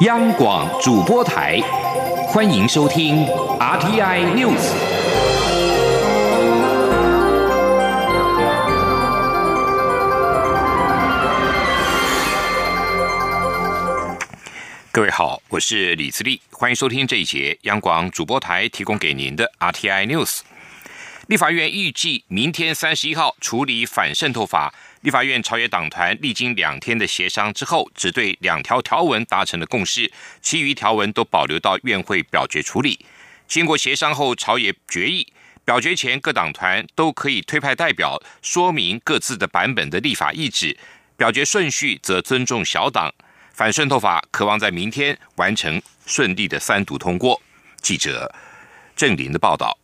央广主播台，欢迎收听 RTI News。各位好，我是李自立，欢迎收听这一节央广主播台提供给您的 RTI News。立法院预计明天三十一号处理反渗透法。立法院朝野党团历经两天的协商之后，只对两条条文达成了共识，其余条文都保留到院会表决处理。经过协商后，朝野决议，表决前各党团都可以推派代表说明各自的版本的立法意志，表决顺序则尊重小党。反渗透法渴望在明天完成顺利的三读通过。记者郑林的报道。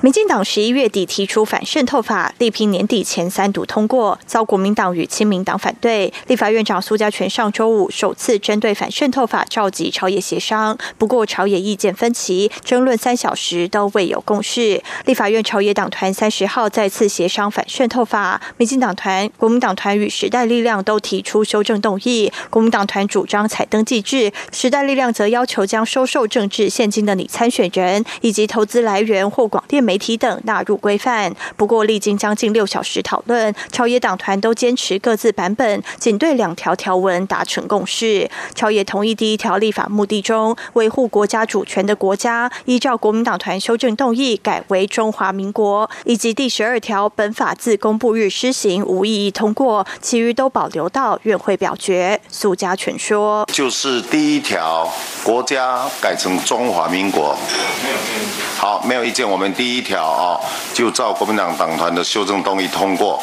民进党十一月底提出反渗透法，力拼年底前三读通过，遭国民党与亲民党反对。立法院长苏家全上周五首次针对反渗透法召集朝野协商，不过朝野意见分歧，争论三小时都未有共识。立法院朝野党团三十号再次协商反渗透法，民进党团、国民党团与时代力量都提出修正动议。国民党团主张采登记制，时代力量则要求将收受政治现金的拟参选人以及投资来源或广电。媒体等纳入规范，不过历经将近六小时讨论，朝野党团都坚持各自版本，仅对两条条文达成共识。朝野同意第一条立法目的中，维护国家主权的国家，依照国民党团修正动议改为中华民国，以及第十二条本法自公布日施行，无异议通过，其余都保留到院会表决。苏家全说，就是第一条国家改成中华民国，好，没有意见，我们第。第一条啊，就照国民党党团的修正动议通过。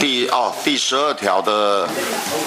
第哦，第十二条的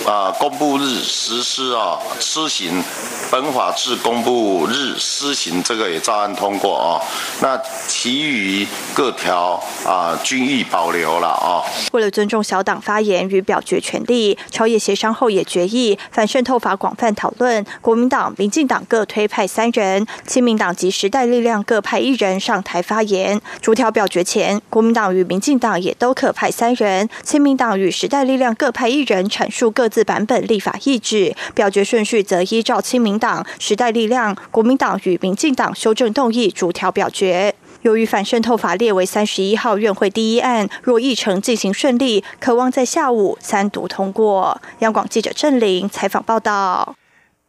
啊，公布日实施啊，施行本法制公布日施行，这个也照案通过啊。那其余各条啊，均予保留了啊。为了尊重小党发言与表决权利，朝野协商后也决议反渗透法广泛讨论，国民党、民进党各推派三人，亲民党及时代力量各派一人上台发言。逐条表决前，国民党与民进党也都可派三人，亲民党与时代力量各派一人阐述各自版本立法意志。表决顺序则依照亲民党、时代力量、国民党与民进党修正动议逐条表决。由于反渗透法列为三十一号院会第一案，若议程进行顺利，渴望在下午三读通过。央广记者郑玲采访报道。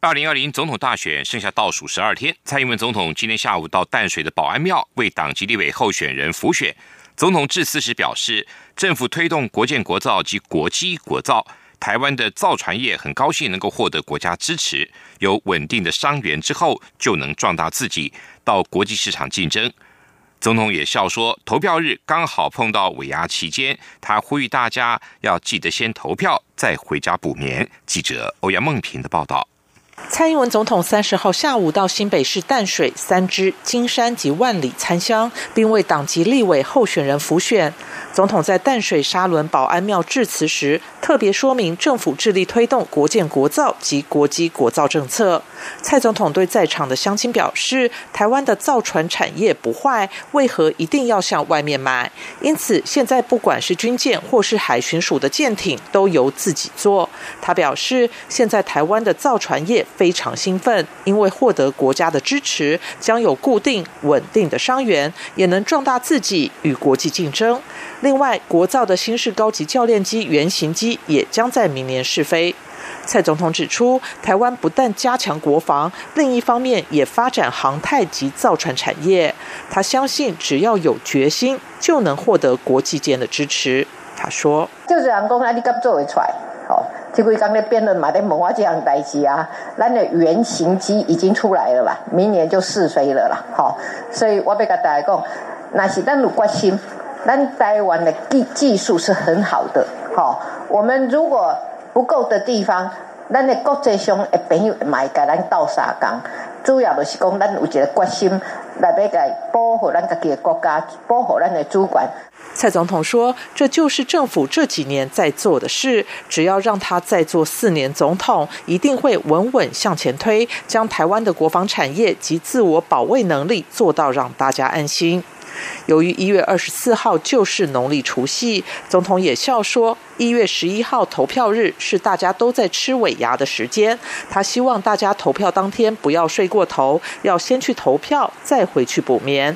二零二零总统大选剩下倒数十二天，蔡英文总统今天下午到淡水的保安庙为党籍立委候选人辅选。总统致辞时表示，政府推动国建国造及国机国造，台湾的造船业很高兴能够获得国家支持，有稳定的商源之后，就能壮大自己到国际市场竞争。总统也笑说，投票日刚好碰到尾牙期间，他呼吁大家要记得先投票，再回家补眠。记者欧阳梦平的报道。蔡英文总统三十号下午到新北市淡水、三芝、金山及万里参香，并为党籍立委候选人辅选。总统在淡水沙仑保安庙致辞时，特别说明政府致力推动国建国造及国机国造政策。蔡总统对在场的乡亲表示：“台湾的造船产业不坏，为何一定要向外面买？因此，现在不管是军舰或是海巡署的舰艇，都由自己做。”他表示：“现在台湾的造船业非常兴奋，因为获得国家的支持，将有固定稳定的伤员，也能壮大自己与国际竞争。”另外，国造的新式高级教练机原型机也将在明年试飞。蔡总统指出，台湾不但加强国防，另一方面也发展航太及造船产业。他相信，只要有决心，就能获得国际间的支持。他说：“就是人讲啊，你敢做会出来？好，这几张咧辩论嘛，在问我这样代志啊。咱的原型机已经出来了吧？明年就试飞了啦。好，所以我要甲大家讲，那是咱有决心。”咱台湾的技技术是很好的，好，我们如果不够的地方，咱的国际上的朋友买给咱倒沙钢，主要就是讲咱有一个决心来要个保护咱自己的国家，保护咱的主管。蔡总统说：“这就是政府这几年在做的事，只要让他再做四年总统，一定会稳稳向前推，将台湾的国防产业及自我保卫能力做到让大家安心。”由于一月二十四号就是农历除夕，总统也笑说，一月十一号投票日是大家都在吃尾牙的时间。他希望大家投票当天不要睡过头，要先去投票，再回去补眠。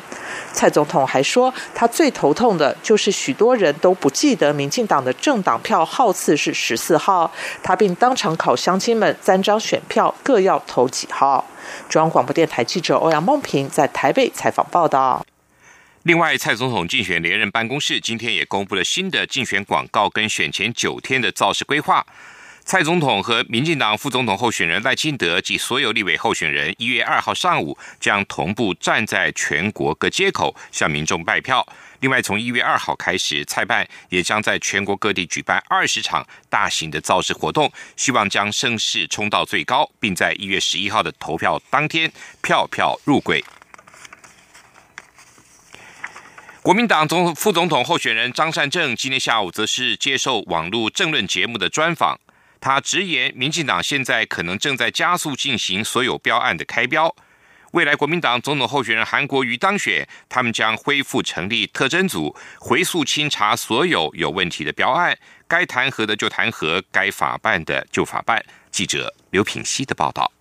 蔡总统还说，他最头痛的就是许多人都不记得民进党的政党票号次是十四号，他并当场考乡亲们三张选票各要投几号。中央广播电台记者欧阳梦平在台北采访报道。另外，蔡总统竞选连任办公室今天也公布了新的竞选广告跟选前九天的造势规划。蔡总统和民进党副总统候选人赖清德及所有立委候选人，一月二号上午将同步站在全国各街口向民众拜票。另外，从一月二号开始，蔡办也将在全国各地举办二十场大型的造势活动，希望将声势冲到最高，并在一月十一号的投票当天票票入轨。国民党总副总统候选人张善政今天下午则是接受网络政论节目的专访。他直言，民进党现在可能正在加速进行所有标案的开标。未来国民党总统候选人韩国瑜当选，他们将恢复成立特侦组，回溯清查所有有问题的标案，该弹劾的就弹劾，该法办的就法办。记者刘品希的报道。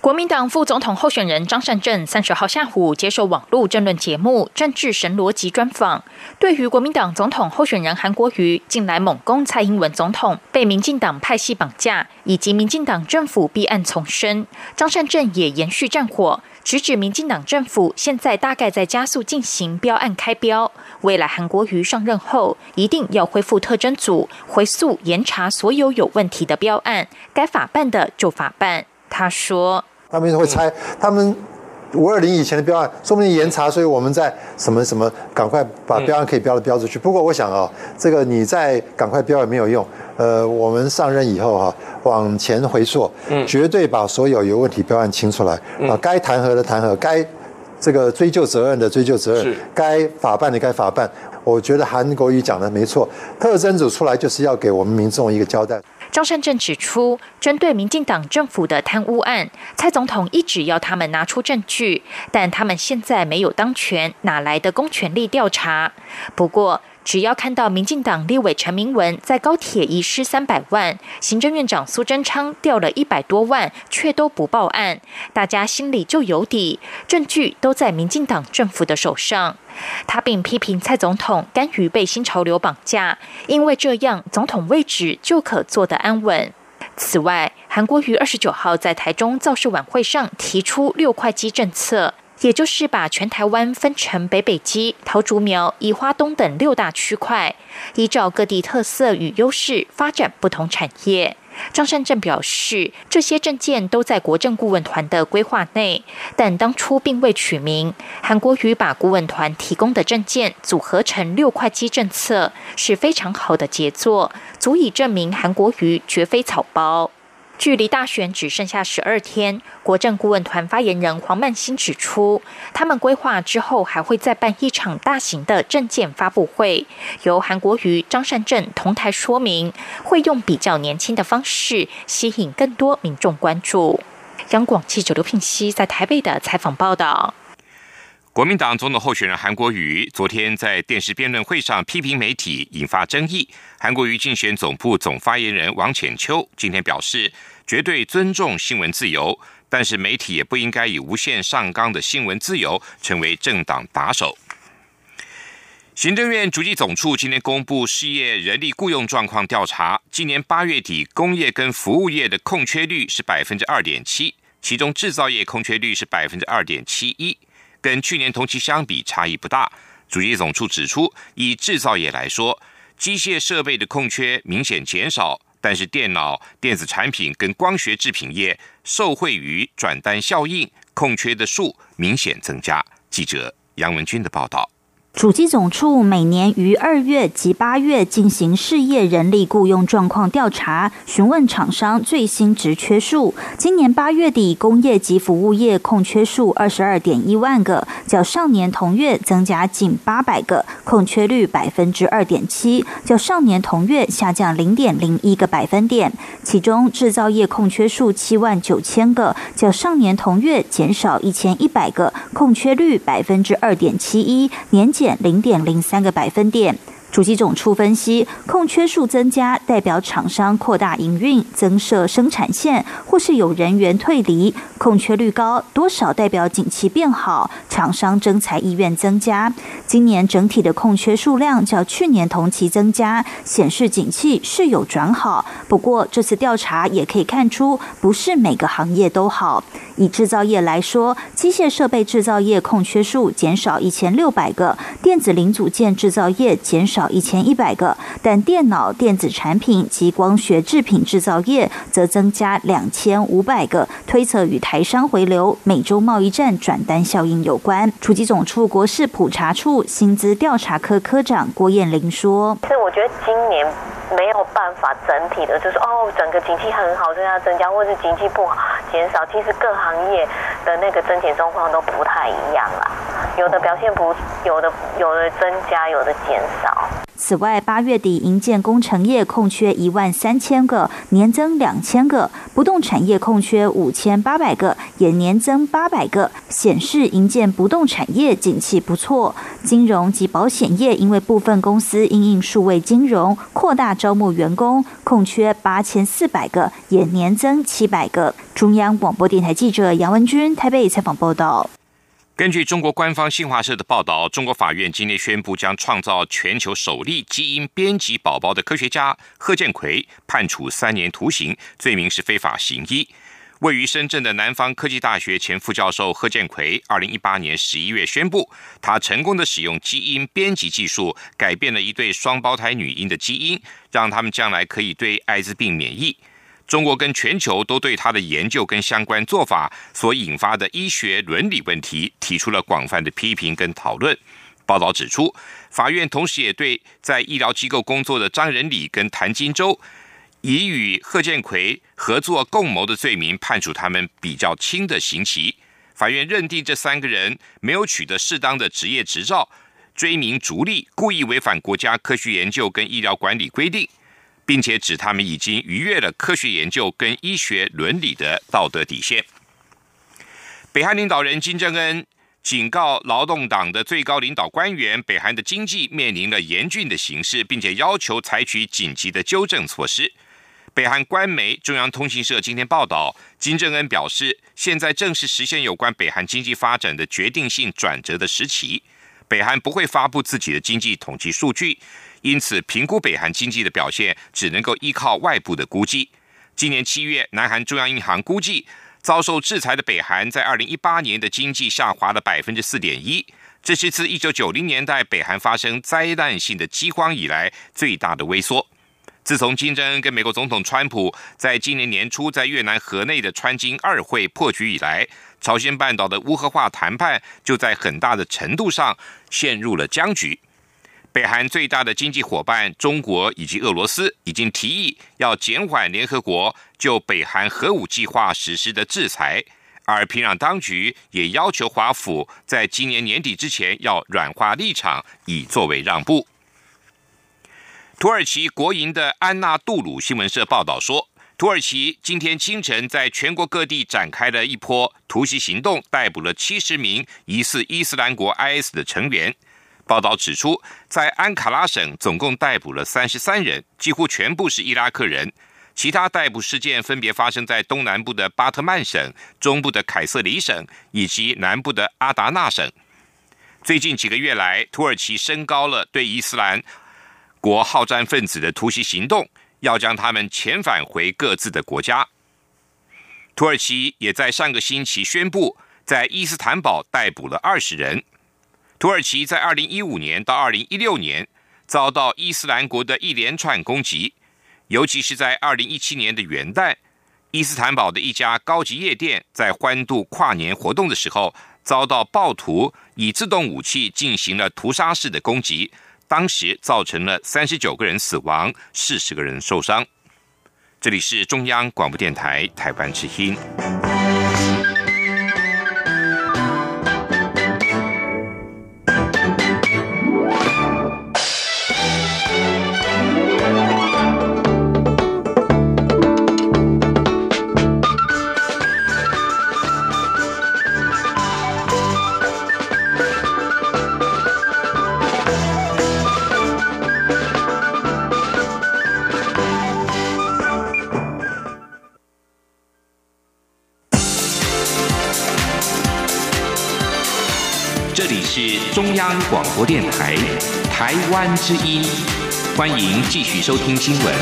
国民党副总统候选人张善政三十号下午接受网络政论节目《政治神逻辑》专访，对于国民党总统候选人韩国瑜近来猛攻蔡英文总统被民进党派系绑架，以及民进党政府弊案丛生，张善政也延续战火，直指民进党政府现在大概在加速进行标案开标，未来韩国瑜上任后一定要恢复特侦组，回溯严查所有有问题的标案，该法办的就法办。他说：“他们会猜，他们五二零以前的标案，说不定严查，所以我们在什么什么，赶快把标案可以标的标出去。不过我想啊，这个你再赶快标也没有用。呃，我们上任以后哈，往前回溯，绝对把所有有问题标案清出来啊，该弹劾的弹劾，该这个追究责任的追究责任，该法办的该法办。我觉得韩国瑜讲的没错，特征组出来就是要给我们民众一个交代。”张善政指出，针对民进党政府的贪污案，蔡总统一直要他们拿出证据，但他们现在没有当权，哪来的公权力调查？不过，只要看到民进党立委陈明文在高铁遗失三百万，行政院长苏贞昌掉了一百多万，却都不报案，大家心里就有底，证据都在民进党政府的手上。他并批评蔡总统甘于被新潮流绑架，因为这样总统位置就可坐得安稳。此外，韩国瑜二十九号在台中造势晚会上提出六块肌政策，也就是把全台湾分成北北基、桃竹苗、宜花东等六大区块，依照各地特色与优势发展不同产业。张善政表示，这些证件都在国政顾问团的规划内，但当初并未取名。韩国瑜把顾问团提供的证件组合成六块肌政策，是非常好的杰作，足以证明韩国瑜绝非草包。距离大选只剩下十二天，国政顾问团发言人黄曼新指出，他们规划之后还会再办一场大型的证件发布会，由韩国瑜、张善政同台说明，会用比较年轻的方式吸引更多民众关注。央广记者刘聘熙在台北的采访报道。国民党总统候选人韩国瑜昨天在电视辩论会上批评媒体，引发争议。韩国瑜竞选总部总发言人王浅秋今天表示，绝对尊重新闻自由，但是媒体也不应该以无限上纲的新闻自由成为政党打手。行政院主计总处今天公布事业人力雇佣状况调查，今年八月底工业跟服务业的空缺率是百分之二点七，其中制造业空缺率是百分之二点七一。跟去年同期相比，差异不大。主机总处指出，以制造业来说，机械设备的空缺明显减少，但是电脑、电子产品跟光学制品业受惠于转单效应，空缺的数明显增加。记者杨文军的报道。主机总处每年于二月及八月进行事业人力雇佣状况调查，询问厂商最新职缺数。今年八月底，工业及服务业空缺数二十二点一万个，较上年同月增加近八百个，空缺率百分之二点七，较上年同月下降零点零一个百分点。其中，制造业空缺数七万九千个，较上年同月减少一千一百个，空缺率百分之二点七一，年减。零点零三个百分点。主机总处分析，空缺数增加代表厂商扩大营运、增设生产线，或是有人员退离。空缺率高，多少代表景气变好，厂商征才意愿增加。今年整体的空缺数量较去年同期增加，显示景气是有转好。不过这次调查也可以看出，不是每个行业都好。以制造业来说，机械设备制造业空缺数减少一千六百个，电子零组件制造业减少一千一百个，但电脑电子产品及光学制品制造业则增加两千五百个，推测与台商回流、美洲贸易战转单效应有关。处级总处国事普查处薪资调查科科长郭燕玲说：“是我觉得今年没有办法整体的，就是哦，整个景气很好，增加增加，或是景气不好减少。其实各。”行业的那个增减状况都不太一样啦，有的表现不，有的有的增加，有的减少。此外，八月底营建工程业空缺一万三千个，年增两千个；不动产业空缺五千八百个，也年增八百个，显示营建不动产业景气不错。金融及保险业因为部分公司因应数位金融扩大招募员工，空缺八千四百个，也年增七百个。中央广播电台记者杨文君台北采访报道。根据中国官方新华社的报道，中国法院今天宣布，将创造全球首例基因编辑宝宝的科学家贺建奎判处三年徒刑，罪名是非法行医。位于深圳的南方科技大学前副教授贺建奎，二零一八年十一月宣布，他成功的使用基因编辑技术，改变了一对双胞胎女婴的基因，让他们将来可以对艾滋病免疫。中国跟全球都对他的研究跟相关做法所引发的医学伦理问题提出了广泛的批评跟讨论。报道指出，法院同时也对在医疗机构工作的张仁礼跟谭金洲，以与贺建奎合作共谋的罪名判处他们比较轻的刑期。法院认定这三个人没有取得适当的职业执照，追名逐利，故意违反国家科学研究跟医疗管理规定。并且指他们已经逾越了科学研究跟医学伦理的道德底线。北韩领导人金正恩警告劳动党的最高领导官员，北韩的经济面临了严峻的形势，并且要求采取紧急的纠正措施。北韩官媒中央通讯社今天报道，金正恩表示，现在正是实现有关北韩经济发展的决定性转折的时期。北韩不会发布自己的经济统计数据。因此，评估北韩经济的表现只能够依靠外部的估计。今年七月，南韩中央银行估计，遭受制裁的北韩在二零一八年的经济下滑了百分之四点一，这是自一九九零年代北韩发生灾难性的饥荒以来最大的萎缩。自从金正恩跟美国总统川普在今年年初在越南河内的川金二会破局以来，朝鲜半岛的乌合化谈判就在很大的程度上陷入了僵局。北韩最大的经济伙伴中国以及俄罗斯已经提议要减缓联合国就北韩核武计划实施的制裁，而平壤当局也要求华府在今年年底之前要软化立场，以作为让步。土耳其国营的安纳杜鲁新闻社报道说，土耳其今天清晨在全国各地展开了一波突袭行动，逮捕了七十名疑似伊斯兰国 IS 的成员。报道指出，在安卡拉省总共逮捕了三十三人，几乎全部是伊拉克人。其他逮捕事件分别发生在东南部的巴特曼省、中部的凯瑟里省以及南部的阿达纳省。最近几个月来，土耳其升高了对伊斯兰国好战分子的突袭行动，要将他们遣返回各自的国家。土耳其也在上个星期宣布，在伊斯坦堡逮捕了二十人。土耳其在二零一五年到二零一六年遭到伊斯兰国的一连串攻击，尤其是在二零一七年的元旦，伊斯坦堡的一家高级夜店在欢度跨年活动的时候，遭到暴徒以自动武器进行了屠杀式的攻击，当时造成了三十九个人死亡，四十个人受伤。这里是中央广播电台台湾之音。是中央广播电台台湾之音，欢迎继续收听新闻。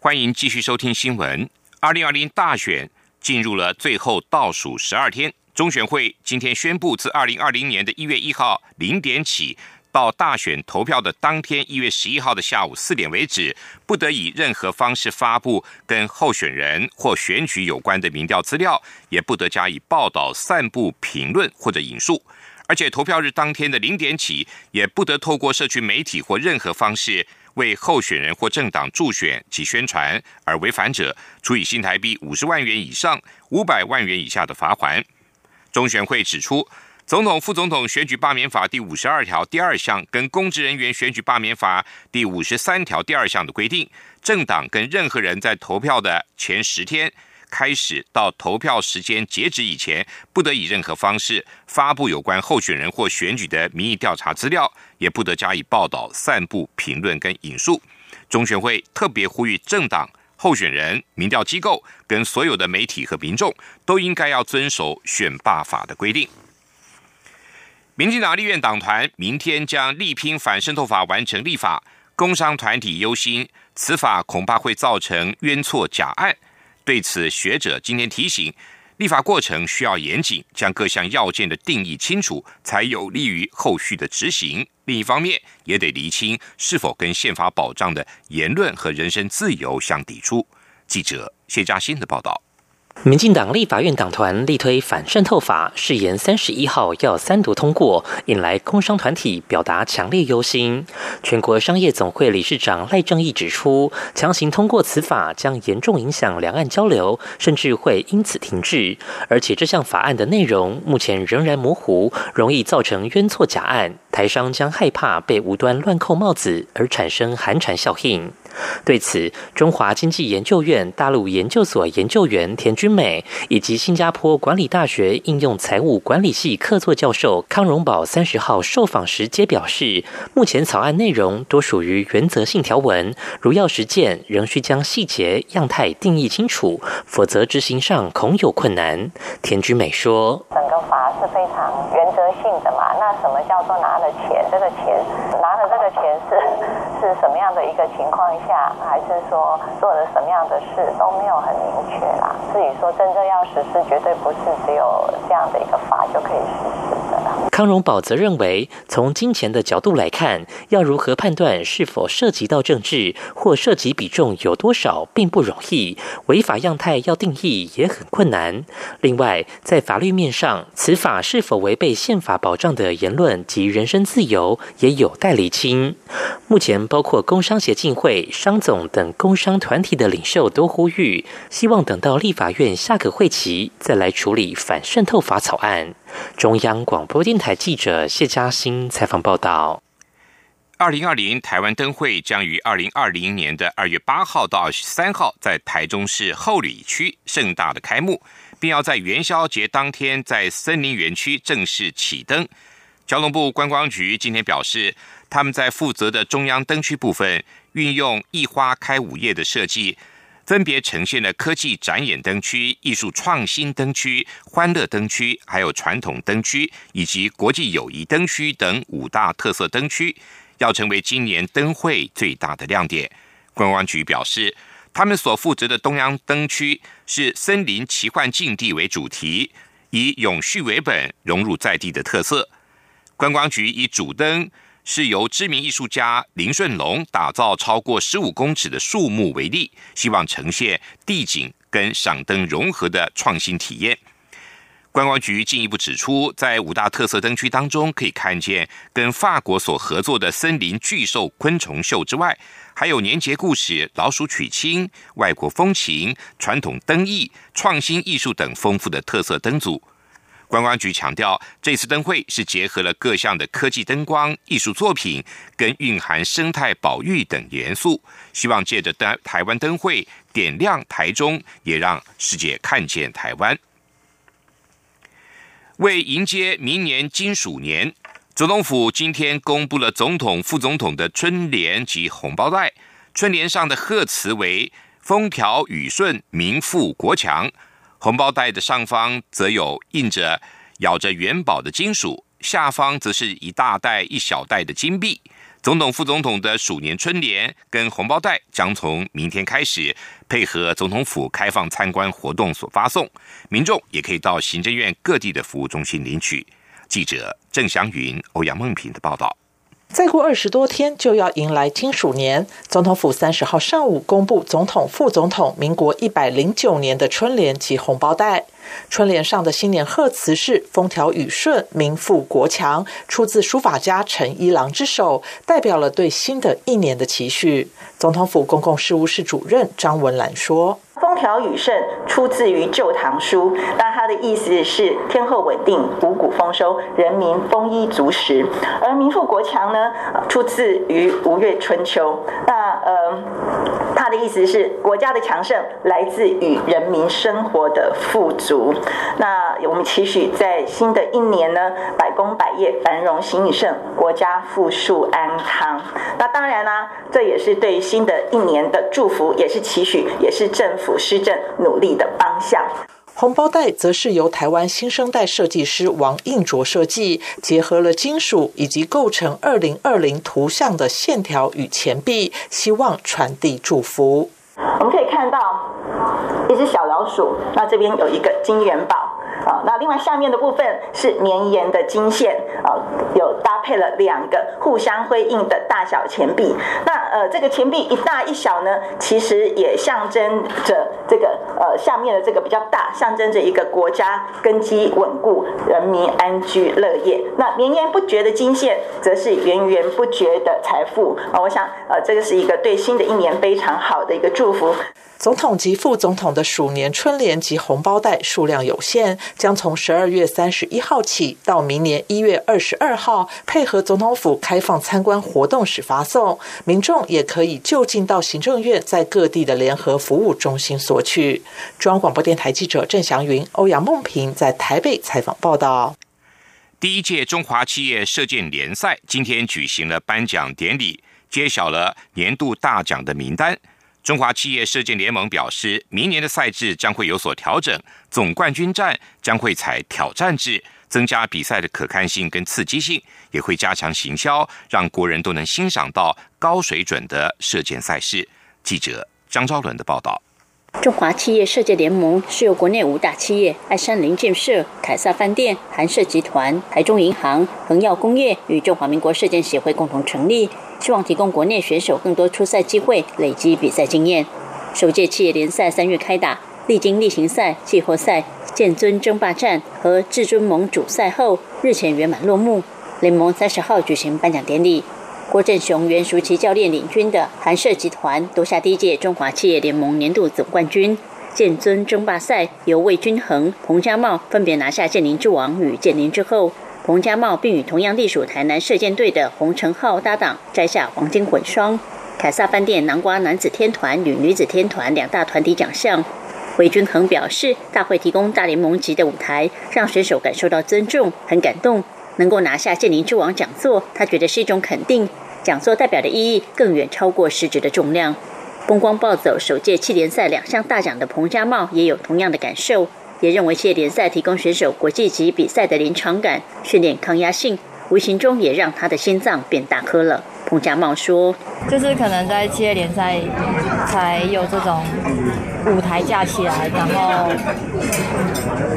欢迎继续收听新闻。二零二零大选进入了最后倒数十二天，中选会今天宣布，自二零二零年的一月一号零点起。到大选投票的当天，一月十一号的下午四点为止，不得以任何方式发布跟候选人或选举有关的民调资料，也不得加以报道、散布、评论或者引述。而且投票日当天的零点起，也不得透过社区媒体或任何方式为候选人或政党助选及宣传，而违反者，处以新台币五十万元以上五百万元以下的罚款。中选会指出。总统、副总统选举罢免法第五十二条第二项跟公职人员选举罢免法第五十三条第二项的规定，政党跟任何人在投票的前十天开始到投票时间截止以前，不得以任何方式发布有关候选人或选举的民意调查资料，也不得加以报道、散布、评论跟引述。中选会特别呼吁政党、候选人、民调机构跟所有的媒体和民众，都应该要遵守选罢法的规定。民进党立院党团明天将力拼反渗透法完成立法，工商团体忧心此法恐怕会造成冤错假案。对此，学者今天提醒，立法过程需要严谨，将各项要件的定义清楚，才有利于后续的执行。另一方面，也得厘清是否跟宪法保障的言论和人身自由相抵触。记者谢嘉欣的报道。民进党立法院党团力推反渗透法，誓言三十一号要三读通过，引来工商团体表达强烈忧心。全国商业总会理事长赖正义指出，强行通过此法将严重影响两岸交流，甚至会因此停滞。而且这项法案的内容目前仍然模糊，容易造成冤错假案，台商将害怕被无端乱扣帽子，而产生寒蝉效应。对此，中华经济研究院大陆研究所研究员田君美以及新加坡管理大学应用财务管理系客座教授康荣宝三十号受访时皆表示，目前草案内容多属于原则性条文，如要实践，仍需将细节样态定义清楚，否则执行上恐有困难。田君美说：“整个法是非常原则性的嘛，那什么叫做拿了钱？这个钱拿了这个钱是是什么样的一个情况？”下还是说做了什么样的事都没有很明确啦。至于说真正要实施，绝对不是只有这样的一个法就可以实施。康荣宝则认为，从金钱的角度来看，要如何判断是否涉及到政治或涉及比重有多少，并不容易。违法样态要定义也很困难。另外，在法律面上，此法是否违背宪法保障的言论及人身自由，也有待厘清。目前，包括工商协进会、商总等工商团体的领袖都呼吁，希望等到立法院下个会期再来处理反渗透法草案。中央广播电台记者谢嘉欣采访报道：二零二零台湾灯会将于二零二零年的二月八号到二十三号在台中市后里区盛大的开幕，并要在元宵节当天在森林园区正式启灯。交通部观光局今天表示，他们在负责的中央灯区部分，运用一花开五叶的设计。分别呈现了科技展演灯区、艺术创新灯区、欢乐灯区，还有传统灯区以及国际友谊灯区等五大特色灯区，要成为今年灯会最大的亮点。观光局表示，他们所负责的东央灯区是森林奇幻境地为主题，以永续为本，融入在地的特色。观光局以主灯。是由知名艺术家林顺龙打造超过十五公尺的树木为例，希望呈现地景跟赏灯融合的创新体验。观光局进一步指出，在五大特色灯区当中，可以看见跟法国所合作的森林巨兽昆虫秀之外，还有年节故事、老鼠娶亲、外国风情、传统灯艺、创新艺术等丰富的特色灯组。观光局强调，这次灯会是结合了各项的科技灯光、艺术作品，跟蕴含生态保育等元素，希望借着灯台湾灯会点亮台中，也让世界看见台湾。为迎接明年金属年，总统府今天公布了总统、副总统的春联及红包袋，春联上的贺词为“风调雨顺，民富国强”。红包袋的上方则有印着咬着元宝的金属，下方则是一大袋一小袋的金币。总统、副总统的鼠年春联跟红包袋将从明天开始配合总统府开放参观活动所发送，民众也可以到行政院各地的服务中心领取。记者郑祥云、欧阳梦平的报道。再过二十多天就要迎来金鼠年，总统府三十号上午公布总统、副总统民国一百零九年的春联及红包袋。春联上的新年贺词是“风调雨顺，民富国强”，出自书法家陈一郎之手，代表了对新的一年的期许。总统府公共事务室主任张文兰说。风调雨顺出自于《旧唐书》，那它的意思是天候稳定、五谷丰收、人民丰衣足食；而民富国强呢，出自于《吴越春秋》。那呃，它的意思是国家的强盛来自于人民生活的富足。那我们期许在新的一年呢，百工百业繁荣兴盛，国家富庶安康。那当然啦，这也是对新的一年的祝福，也是期许，也是政府。府施政努力的方向。红包袋则是由台湾新生代设计师王应卓设计，结合了金属以及构成二零二零图像的线条与钱币，希望传递祝福。我们可以看到一只小老鼠，那这边有一个金元宝。啊，那另外下面的部分是绵延的金线，啊，有搭配了两个互相辉映的大小钱币。那呃，这个钱币一大一小呢，其实也象征着这个呃下面的这个比较大，象征着一个国家根基稳固，人民安居乐业。那绵延不绝的金线，则是源源不绝的财富。啊，我想呃，这个是一个对新的一年非常好的一个祝福。总统及副总统的鼠年春联及红包袋数量有限，将从十二月三十一号起到明年一月二十二号，配合总统府开放参观活动时发送。民众也可以就近到行政院在各地的联合服务中心索取。中央广播电台记者郑祥云、欧阳梦平在台北采访报道。第一届中华企业射箭联赛今天举行了颁奖典礼，揭晓了年度大奖的名单。中华企业射箭联盟表示，明年的赛制将会有所调整，总冠军战将会采挑战制，增加比赛的可看性跟刺激性，也会加强行销，让国人都能欣赏到高水准的射箭赛事。记者张昭伦的报道。中华企业射箭联盟是由国内五大企业爱山林建设、凯撒饭店、韩社集团、台中银行、恒耀工业与中华民国射箭协会共同成立。希望提供国内选手更多出赛机会，累积比赛经验。首届企业联赛三月开打，历经例行赛、季后赛、剑尊争霸战和至尊盟主赛后，日前圆满落幕。联盟三十号举行颁奖典礼，郭振雄、袁淑琪教练领军的韩射集团夺下第一届中华企业联盟年度总冠军。剑尊争霸赛由魏均衡、彭家茂分别拿下剑灵之王与剑灵之后。彭家茂并与同样隶属台南射箭队的洪成浩搭档摘下黄金混双。凯撒饭店南瓜男子天团与女子天团两大团体奖项。魏均衡表示，大会提供大联盟级的舞台，让选手感受到尊重，很感动。能够拿下剑灵之王讲座，他觉得是一种肯定。讲座代表的意义更远超过实质的重量。风光暴走首届气联赛两项大奖的彭家茂也有同样的感受。也认为，气联赛提供选手国际级比赛的临场感、训练抗压性，无形中也让他的心脏变大颗了。彭家茂说：“就是可能在企业联赛才有这种舞台架起来，然后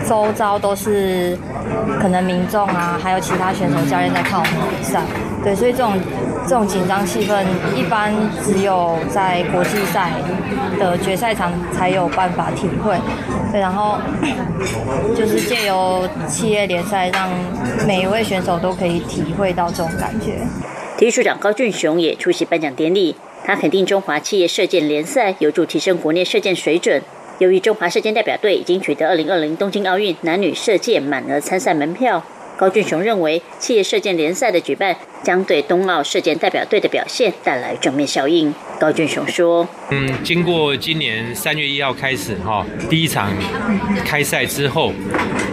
周遭都是可能民众啊，还有其他选手、教练在看我们比赛。对，所以这种这种紧张气氛，一般只有在国际赛的决赛场才有办法体会。对，然后 就是借由企业联赛，让每一位选手都可以体会到这种感觉。”体育署长高俊雄也出席颁奖典礼，他肯定中华企业射箭联赛有助提升国内射箭水准。由于中华射箭代表队已经取得2020东京奥运男女射箭满额参赛门票，高俊雄认为企业射箭联赛的举办将对冬奥射箭代表队的表现带来正面效应。高俊雄说：“嗯，经过今年三月一号开始哈，第一场开赛之后，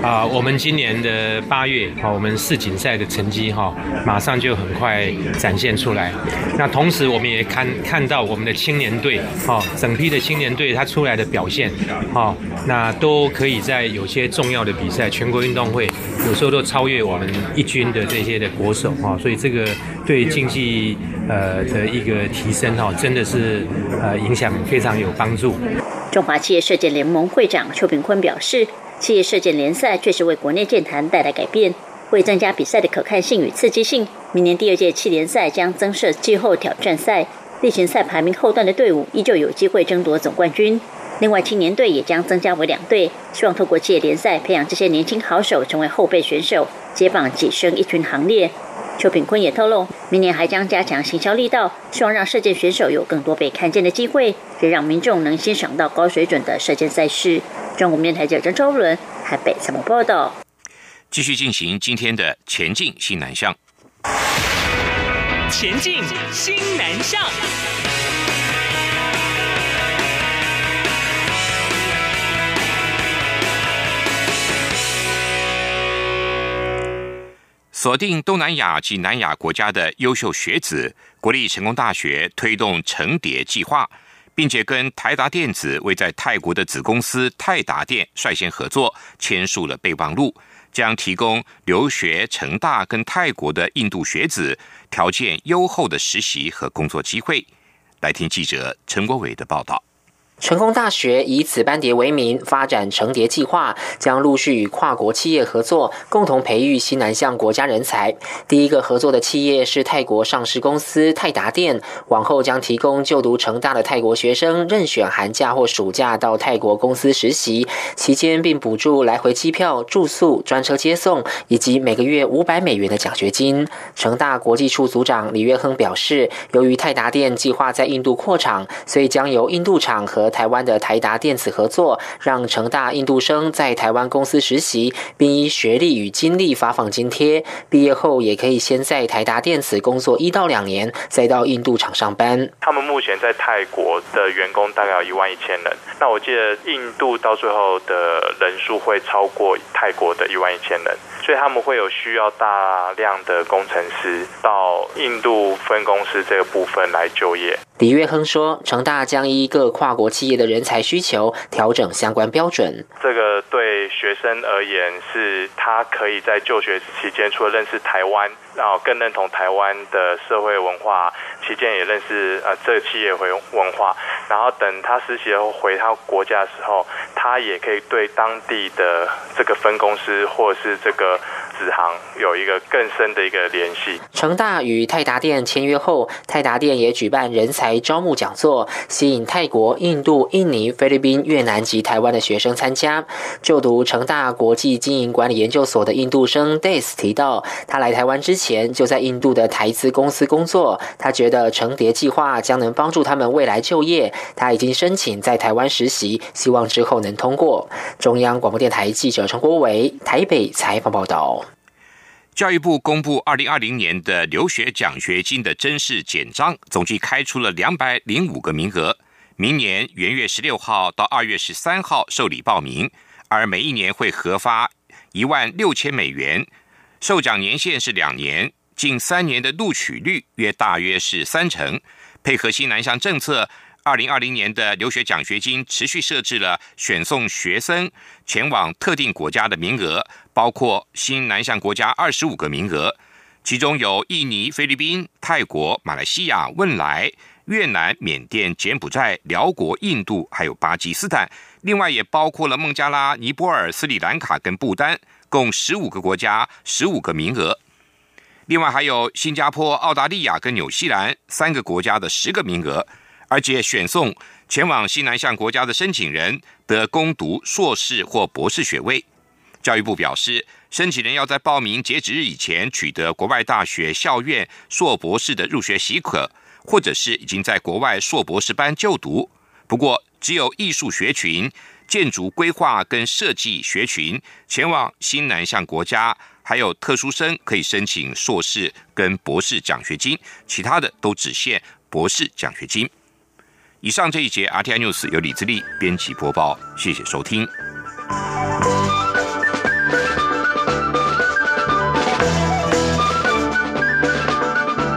啊，我们今年的八月哈，我们世锦赛的成绩哈，马上就很快展现出来。那同时我们也看看到我们的青年队哈，整批的青年队他出来的表现哈，那都可以在有些重要的比赛、全国运动会，有时候都超越我们一军的这些的国手哈，所以这个个对竞技呃的一个提升哈，真的是呃影响非常有帮助。中华企业射箭联盟会长邱炳坤表示，企业射箭联赛确实为国内健坛带来改变，为增加比赛的可看性与刺激性，明年第二届企联赛将增设季后挑战赛，例行赛排名后段的队伍依旧有机会争夺总冠军。另外，青年队也将增加为两队，希望透过企业联赛培养这些年轻好手，成为后备选手，接棒跻身一群行列。邱炳坤也透露，明年还将加强行销力道，希望让射箭选手有更多被看见的机会，也让民众能欣赏到高水准的射箭赛事。中国面台记者张周伦台北怎么报道。继续进行今天的前进新南向。前进新南向。锁定东南亚及南亚国家的优秀学子，国立成功大学推动成蝶计划，并且跟台达电子为在泰国的子公司泰达电率先合作，签署了备忘录，将提供留学成大跟泰国的印度学子条件优厚的实习和工作机会。来听记者陈国伟的报道。成功大学以“此班蝶”为名发展成蝶计划，将陆续与跨国企业合作，共同培育西南向国家人才。第一个合作的企业是泰国上市公司泰达电，往后将提供就读成大的泰国学生任选寒假或暑假到泰国公司实习，期间并补助来回机票、住宿、专车接送，以及每个月五百美元的奖学金。成大国际处组长李月亨表示，由于泰达电计划在印度扩厂，所以将由印度厂和台湾的台达电子合作，让成大印度生在台湾公司实习，并依学历与经历发放津贴。毕业后也可以先在台达电子工作一到两年，再到印度厂上班。他们目前在泰国的员工大概有一万一千人，那我记得印度到最后的人数会超过泰国的一万一千人。所以他们会有需要大量的工程师到印度分公司这个部分来就业。李月亨说，成大将依各跨国企业的人才需求调整相关标准。这个对学生而言，是他可以在就学期间除了认识台湾，然后更认同台湾的社会文化，期间也认识呃这个企业回文化。然后等他实习后回他国家的时候，他也可以对当地的这个分公司或者是这个。子行有一个更深的一个联系。成大与泰达电签约后，泰达电也举办人才招募讲座，吸引泰国、印度、印尼、菲律宾、越南及台湾的学生参加。就读成大国际经营管理研究所的印度生 Days 提到，他来台湾之前就在印度的台资公司工作。他觉得成蝶计划将能帮助他们未来就业。他已经申请在台湾实习，希望之后能通过。中央广播电台记者陈国伟台北采访报道。教育部公布二零二零年的留学奖学金的真试简章，总计开出了两百零五个名额。明年元月十六号到二月十三号受理报名，而每一年会核发一万六千美元，受奖年限是两年，近三年的录取率约大约是三成。配合新南向政策，二零二零年的留学奖学金持续设置了选送学生前往特定国家的名额。包括新南向国家二十五个名额，其中有印尼、菲律宾、泰国、马来西亚、汶莱、越南、缅甸、柬埔寨、辽国、印度，还有巴基斯坦。另外也包括了孟加拉、尼泊尔、斯里兰卡跟不丹，共十五个国家十五个名额。另外还有新加坡、澳大利亚跟纽西兰三个国家的十个名额，而且选送前往西南向国家的申请人得攻读硕士或博士学位。教育部表示，申请人要在报名截止日以前取得国外大学校院硕博士的入学许可，或者是已经在国外硕博士班就读。不过，只有艺术学群、建筑规划跟设计学群前往新南向国家还有特殊生可以申请硕士跟博士奖学金，其他的都只限博士奖学金。以上这一节 RTI News 由李自力编辑播报，谢谢收听。